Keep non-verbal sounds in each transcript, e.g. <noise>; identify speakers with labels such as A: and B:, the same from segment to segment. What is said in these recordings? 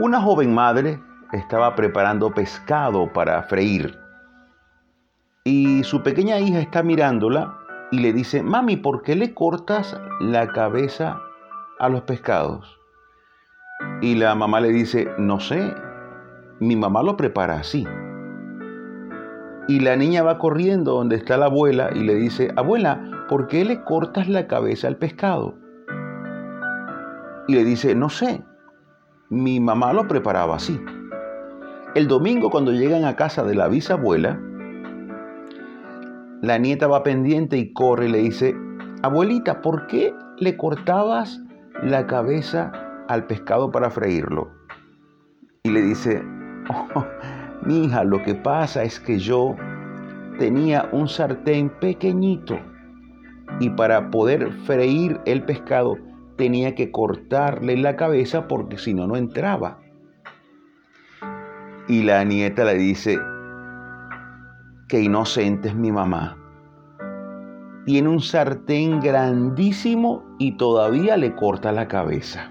A: Una joven madre estaba preparando pescado para freír y su pequeña hija está mirándola y le dice, mami, ¿por qué le cortas la cabeza a los pescados? Y la mamá le dice, no sé, mi mamá lo prepara así. Y la niña va corriendo donde está la abuela y le dice, abuela, ¿por qué le cortas la cabeza al pescado? Y le dice, no sé, mi mamá lo preparaba así. El domingo cuando llegan a casa de la bisabuela, la nieta va pendiente y corre y le dice, abuelita, ¿por qué le cortabas la cabeza al pescado para freírlo? Y le dice, oh, mi hija, lo que pasa es que yo tenía un sartén pequeñito y para poder freír el pescado tenía que cortarle la cabeza porque si no, no entraba. Y la nieta le dice, qué inocente es mi mamá. Tiene un sartén grandísimo y todavía le corta la cabeza.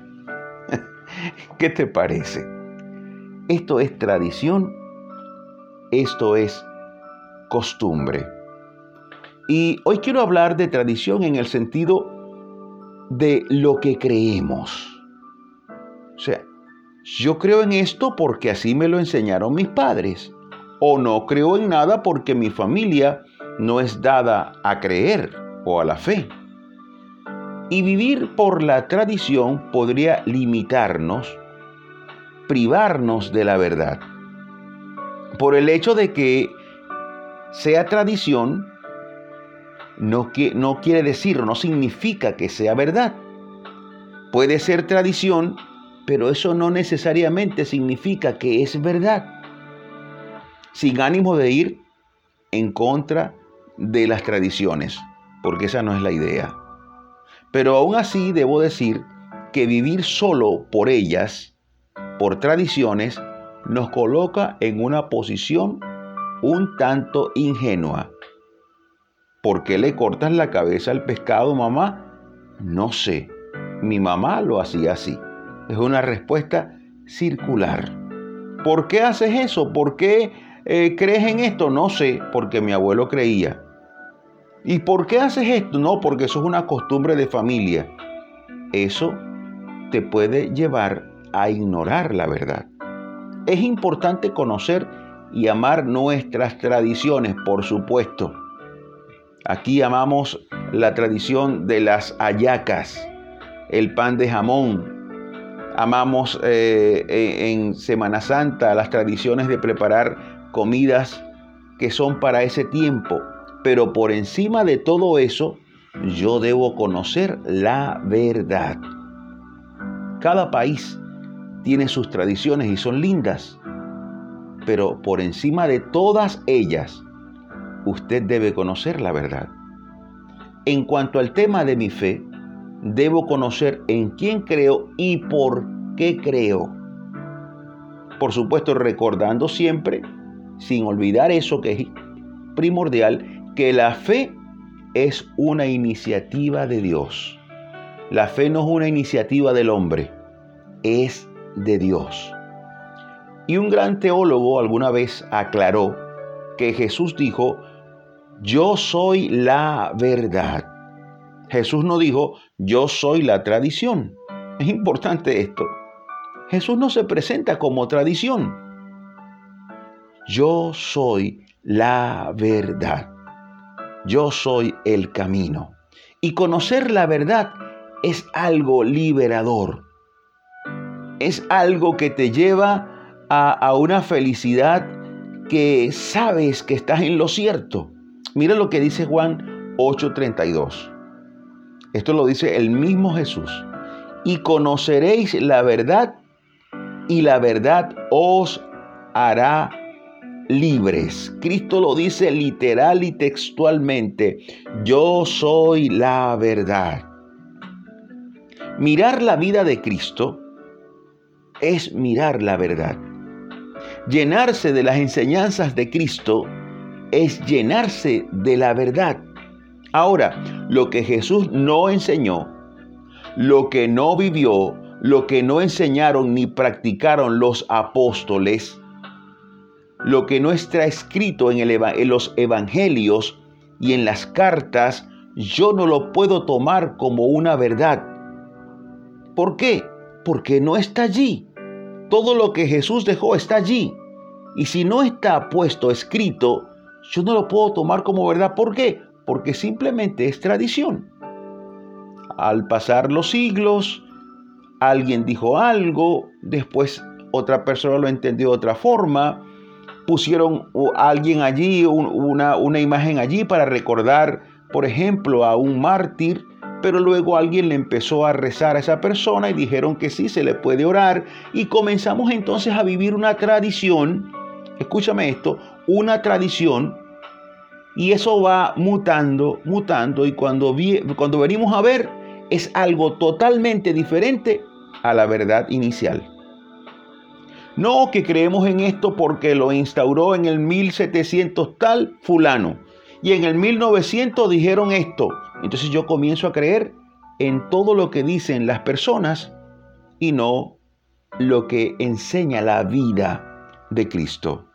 A: <laughs> ¿Qué te parece? Esto es tradición, esto es costumbre. Y hoy quiero hablar de tradición en el sentido de lo que creemos. O sea, yo creo en esto porque así me lo enseñaron mis padres. O no creo en nada porque mi familia no es dada a creer o a la fe. Y vivir por la tradición podría limitarnos, privarnos de la verdad. Por el hecho de que sea tradición, no, no quiere decir, no significa que sea verdad. Puede ser tradición, pero eso no necesariamente significa que es verdad. Sin ánimo de ir en contra de las tradiciones, porque esa no es la idea. Pero aún así debo decir que vivir solo por ellas, por tradiciones, nos coloca en una posición un tanto ingenua. ¿Por qué le cortas la cabeza al pescado, mamá? No sé. Mi mamá lo hacía así. Es una respuesta circular. ¿Por qué haces eso? ¿Por qué eh, crees en esto? No sé, porque mi abuelo creía. ¿Y por qué haces esto? No, porque eso es una costumbre de familia. Eso te puede llevar a ignorar la verdad. Es importante conocer y amar nuestras tradiciones, por supuesto. Aquí amamos la tradición de las ayacas, el pan de jamón. Amamos eh, en Semana Santa las tradiciones de preparar comidas que son para ese tiempo. Pero por encima de todo eso, yo debo conocer la verdad. Cada país tiene sus tradiciones y son lindas pero por encima de todas ellas, usted debe conocer la verdad. En cuanto al tema de mi fe, debo conocer en quién creo y por qué creo. Por supuesto, recordando siempre, sin olvidar eso que es primordial, que la fe es una iniciativa de Dios. La fe no es una iniciativa del hombre, es de Dios. Y un gran teólogo alguna vez aclaró que Jesús dijo, yo soy la verdad. Jesús no dijo, yo soy la tradición. Es importante esto. Jesús no se presenta como tradición. Yo soy la verdad. Yo soy el camino. Y conocer la verdad es algo liberador. Es algo que te lleva a, una felicidad que sabes que estás en lo cierto. Mira lo que dice Juan 8:32. Esto lo dice el mismo Jesús. Y conoceréis la verdad y la verdad os hará libres. Cristo lo dice literal y textualmente. Yo soy la verdad. Mirar la vida de Cristo es mirar la verdad. Llenarse de las enseñanzas de Cristo es llenarse de la verdad. Ahora, lo que Jesús no enseñó, lo que no vivió, lo que no enseñaron ni practicaron los apóstoles, lo que no está escrito en, los evangelios y en las cartas, yo no lo puedo tomar como una verdad. ¿Por qué? Porque no está allí. Todo lo que Jesús dejó está allí. Y si no está puesto, escrito, yo no lo puedo tomar como verdad. ¿Por qué? Porque simplemente es tradición. Al pasar los siglos, alguien dijo algo, después otra persona lo entendió de otra forma, pusieron a alguien allí, una, una imagen allí para recordar, por ejemplo, a un mártir, pero luego alguien le empezó a rezar a esa persona y dijeron que sí, se le puede orar y comenzamos entonces a vivir una tradición, escúchame esto, una tradición y eso va mutando, mutando y cuando, cuando venimos a ver es algo totalmente diferente a la verdad inicial. No que creemos en esto porque lo instauró en el 1700 tal fulano y en el 1900 dijeron esto. Entonces yo comienzo a creer en todo lo que dicen las personas y no lo que enseña la vida de Cristo.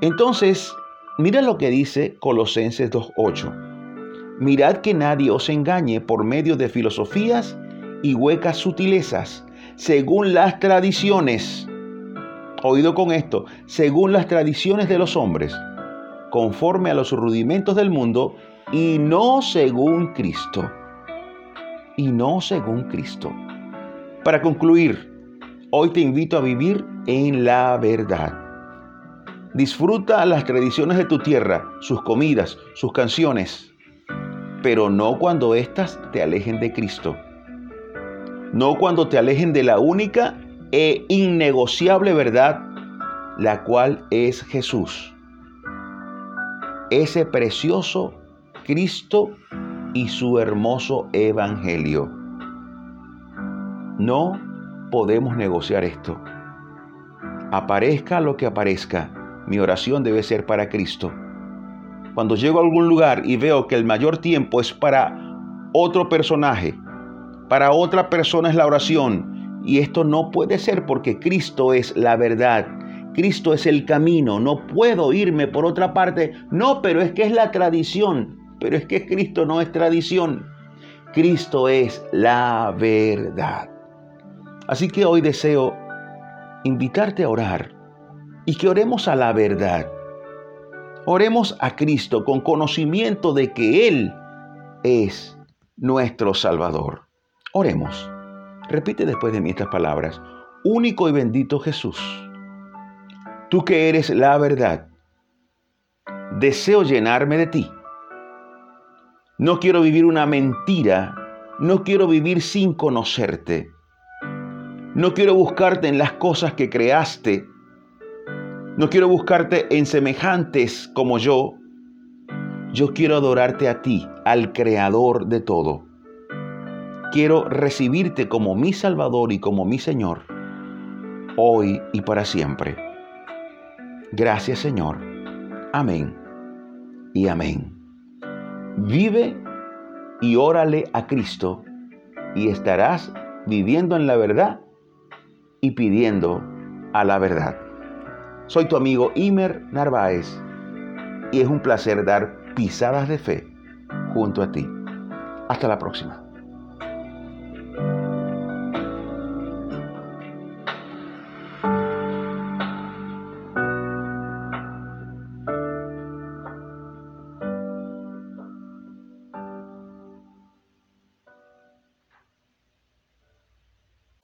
A: Entonces, mira lo que dice Colosenses 2.8. Mirad que nadie os engañe por medio de filosofías y huecas sutilezas, según las tradiciones. Oído con esto, según las tradiciones de los hombres, conforme a los rudimentos del mundo y no según Cristo. Y no según Cristo. Para concluir, hoy te invito a vivir en la verdad. Disfruta las tradiciones de tu tierra, sus comidas, sus canciones pero no cuando éstas te alejen de Cristo. No cuando te alejen de la única e innegociable verdad, la cual es Jesús. Ese precioso Cristo y su hermoso Evangelio. No podemos negociar esto. Aparezca lo que aparezca, mi oración debe ser para Cristo cuando llego a algún lugar y veo que el mayor tiempo es para otro personaje, para otra persona es la oración, y esto no puede ser porque Cristo es la verdad. Cristo es el camino, no puedo irme por otra parte. No, pero es que es la tradición, pero es que Cristo no es tradición. Cristo es la verdad. Así que hoy deseo invitarte a orar y que oremos a la verdad Oremos a Cristo con conocimiento de que Él es nuestro Salvador. Oremos. Repite después de mí estas palabras. Único y bendito Jesús, tú que eres la verdad, deseo llenarme de ti. No quiero vivir una mentira, no quiero vivir sin conocerte. No quiero buscarte en las cosas que creaste no quiero buscarte en semejantes como yo. Yo quiero adorarte a ti, al Creador de todo. Quiero recibirte como mi Salvador y como mi Señor, hoy y para siempre. Gracias Señor. Amén y amén. Vive y órale a Cristo y estarás viviendo en la verdad y pidiendo a la verdad. Soy tu amigo Imer Narváez y es un placer dar pisadas de fe junto a ti. Hasta la próxima.